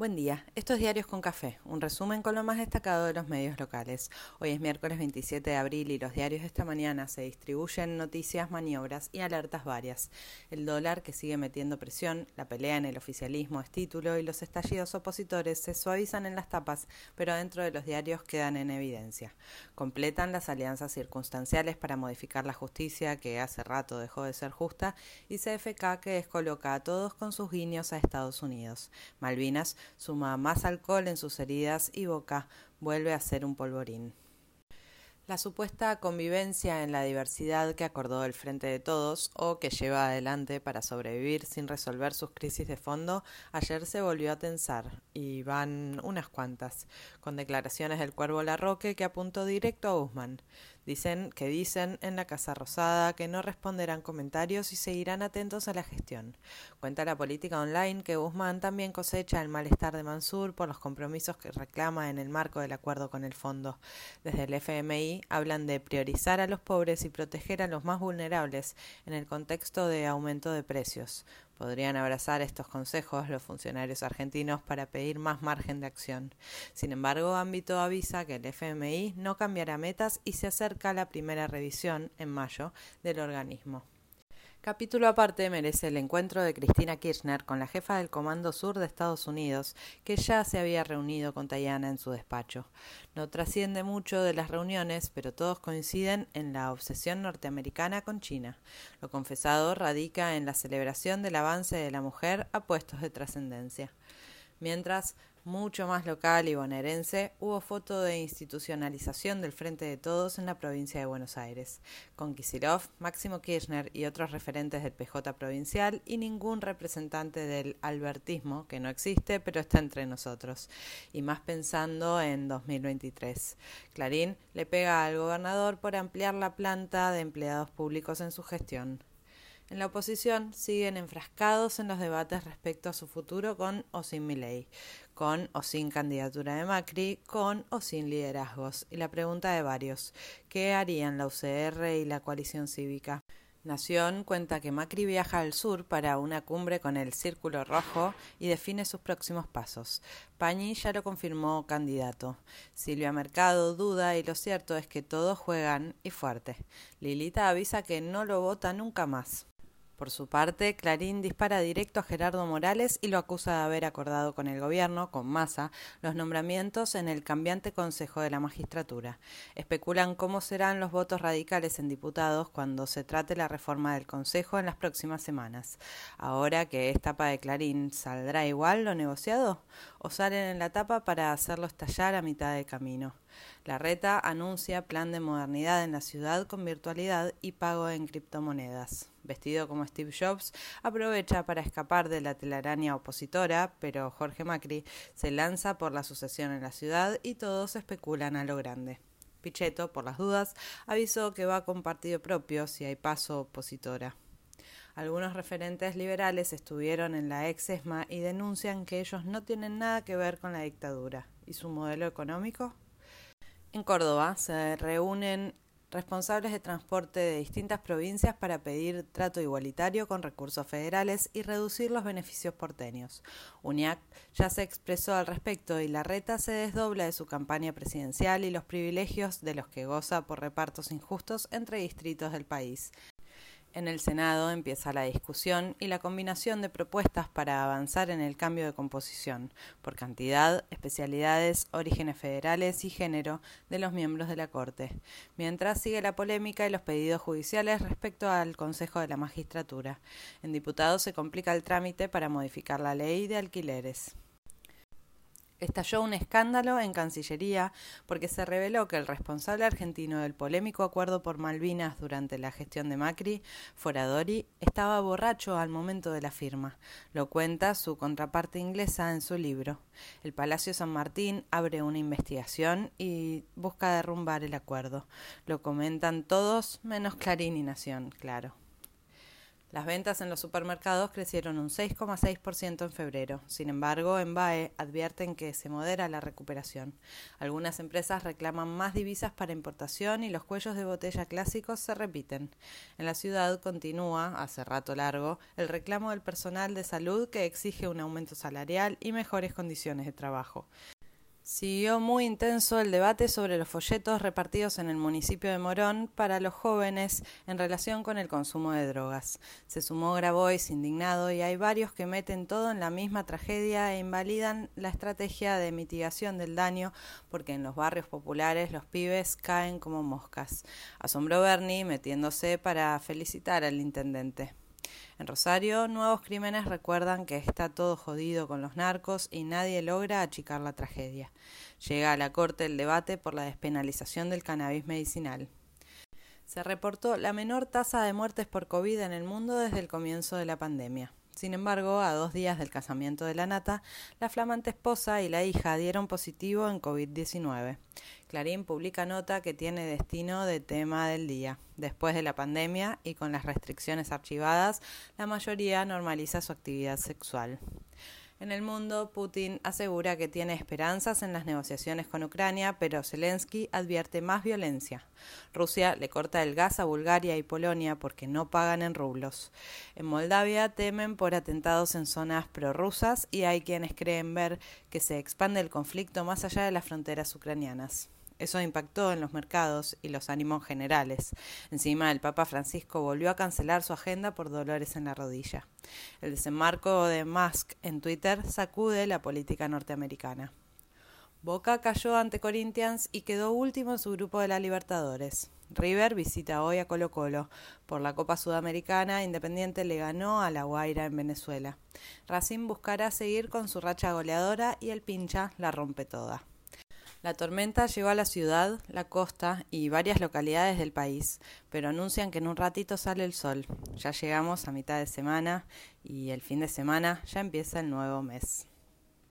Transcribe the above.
Buen día, estos diarios con café, un resumen con lo más destacado de los medios locales. Hoy es miércoles 27 de abril y los diarios de esta mañana se distribuyen noticias, maniobras y alertas varias. El dólar que sigue metiendo presión, la pelea en el oficialismo es título y los estallidos opositores se suavizan en las tapas, pero dentro de los diarios quedan en evidencia. Completan las alianzas circunstanciales para modificar la justicia que hace rato dejó de ser justa y CFK que descoloca a todos con sus guiños a Estados Unidos. Malvinas suma más alcohol en sus heridas y Boca vuelve a ser un polvorín. La supuesta convivencia en la diversidad que acordó el Frente de Todos o que lleva adelante para sobrevivir sin resolver sus crisis de fondo, ayer se volvió a tensar, y van unas cuantas, con declaraciones del Cuervo Larroque que apuntó directo a Guzmán. Dicen que dicen en la Casa Rosada que no responderán comentarios y seguirán atentos a la gestión. Cuenta la política online que Guzmán también cosecha el malestar de Mansur por los compromisos que reclama en el marco del acuerdo con el fondo. Desde el FMI hablan de priorizar a los pobres y proteger a los más vulnerables en el contexto de aumento de precios. Podrían abrazar estos consejos los funcionarios argentinos para pedir más margen de acción. Sin embargo, Ámbito avisa que el FMI no cambiará metas y se acerca a la primera revisión, en mayo, del organismo. Capítulo aparte merece el encuentro de Cristina Kirchner con la jefa del Comando Sur de Estados Unidos, que ya se había reunido con Tayana en su despacho. No trasciende mucho de las reuniones, pero todos coinciden en la obsesión norteamericana con China. Lo confesado radica en la celebración del avance de la mujer a puestos de trascendencia. Mientras, mucho más local y bonaerense, hubo foto de institucionalización del Frente de Todos en la provincia de Buenos Aires, con Kisilov, Máximo Kirchner y otros referentes del PJ provincial y ningún representante del albertismo, que no existe, pero está entre nosotros, y más pensando en 2023. Clarín le pega al gobernador por ampliar la planta de empleados públicos en su gestión. En la oposición siguen enfrascados en los debates respecto a su futuro con o sin Milei, con o sin candidatura de Macri, con o sin liderazgos. Y la pregunta de varios, ¿qué harían la UCR y la coalición cívica? Nación cuenta que Macri viaja al sur para una cumbre con el Círculo Rojo y define sus próximos pasos. Pañi ya lo confirmó candidato. Silvia Mercado duda y lo cierto es que todos juegan y fuerte. Lilita avisa que no lo vota nunca más. Por su parte, Clarín dispara directo a Gerardo Morales y lo acusa de haber acordado con el gobierno, con masa, los nombramientos en el cambiante Consejo de la Magistratura. Especulan cómo serán los votos radicales en diputados cuando se trate la reforma del Consejo en las próximas semanas. Ahora que es tapa de Clarín, ¿saldrá igual lo negociado? ¿O salen en la tapa para hacerlo estallar a mitad de camino? La reta anuncia plan de modernidad en la ciudad con virtualidad y pago en criptomonedas. Vestido como Steve Jobs, aprovecha para escapar de la telaraña opositora, pero Jorge Macri se lanza por la sucesión en la ciudad y todos especulan a lo grande. Pichetto, por las dudas, avisó que va con partido propio si hay paso opositora. Algunos referentes liberales estuvieron en la ex ESMA y denuncian que ellos no tienen nada que ver con la dictadura. ¿Y su modelo económico? En Córdoba se reúnen responsables de transporte de distintas provincias para pedir trato igualitario con recursos federales y reducir los beneficios porteños. UNIAC ya se expresó al respecto y la reta se desdobla de su campaña presidencial y los privilegios de los que goza por repartos injustos entre distritos del país. En el Senado empieza la discusión y la combinación de propuestas para avanzar en el cambio de composición, por cantidad, especialidades, orígenes federales y género de los miembros de la Corte, mientras sigue la polémica y los pedidos judiciales respecto al Consejo de la Magistratura. En diputados se complica el trámite para modificar la ley de alquileres. Estalló un escándalo en Cancillería porque se reveló que el responsable argentino del polémico acuerdo por Malvinas durante la gestión de Macri, Foradori, estaba borracho al momento de la firma. Lo cuenta su contraparte inglesa en su libro. El Palacio San Martín abre una investigación y busca derrumbar el acuerdo. Lo comentan todos menos Clarín y Nación, claro. Las ventas en los supermercados crecieron un 6,6% en febrero. Sin embargo, en BAE advierten que se modera la recuperación. Algunas empresas reclaman más divisas para importación y los cuellos de botella clásicos se repiten. En la ciudad continúa, hace rato largo, el reclamo del personal de salud que exige un aumento salarial y mejores condiciones de trabajo. Siguió muy intenso el debate sobre los folletos repartidos en el municipio de Morón para los jóvenes en relación con el consumo de drogas. Se sumó Grabois indignado y hay varios que meten todo en la misma tragedia e invalidan la estrategia de mitigación del daño porque en los barrios populares los pibes caen como moscas. Asombró Bernie metiéndose para felicitar al intendente. En Rosario, nuevos crímenes recuerdan que está todo jodido con los narcos y nadie logra achicar la tragedia. Llega a la Corte el debate por la despenalización del cannabis medicinal. Se reportó la menor tasa de muertes por COVID en el mundo desde el comienzo de la pandemia. Sin embargo, a dos días del casamiento de la nata, la flamante esposa y la hija dieron positivo en COVID-19. Clarín publica nota que tiene destino de tema del día. Después de la pandemia y con las restricciones archivadas, la mayoría normaliza su actividad sexual. En el mundo, Putin asegura que tiene esperanzas en las negociaciones con Ucrania, pero Zelensky advierte más violencia. Rusia le corta el gas a Bulgaria y Polonia porque no pagan en rublos. En Moldavia temen por atentados en zonas prorrusas y hay quienes creen ver que se expande el conflicto más allá de las fronteras ucranianas. Eso impactó en los mercados y los ánimos generales. Encima, el Papa Francisco volvió a cancelar su agenda por dolores en la rodilla. El desembarco de Musk en Twitter sacude la política norteamericana. Boca cayó ante Corinthians y quedó último en su grupo de la Libertadores. River visita hoy a Colo Colo. Por la Copa Sudamericana, Independiente le ganó a La Guaira en Venezuela. Racing buscará seguir con su racha goleadora y el pincha la rompe toda. La tormenta llegó a la ciudad, la costa y varias localidades del país, pero anuncian que en un ratito sale el sol. Ya llegamos a mitad de semana y el fin de semana ya empieza el nuevo mes.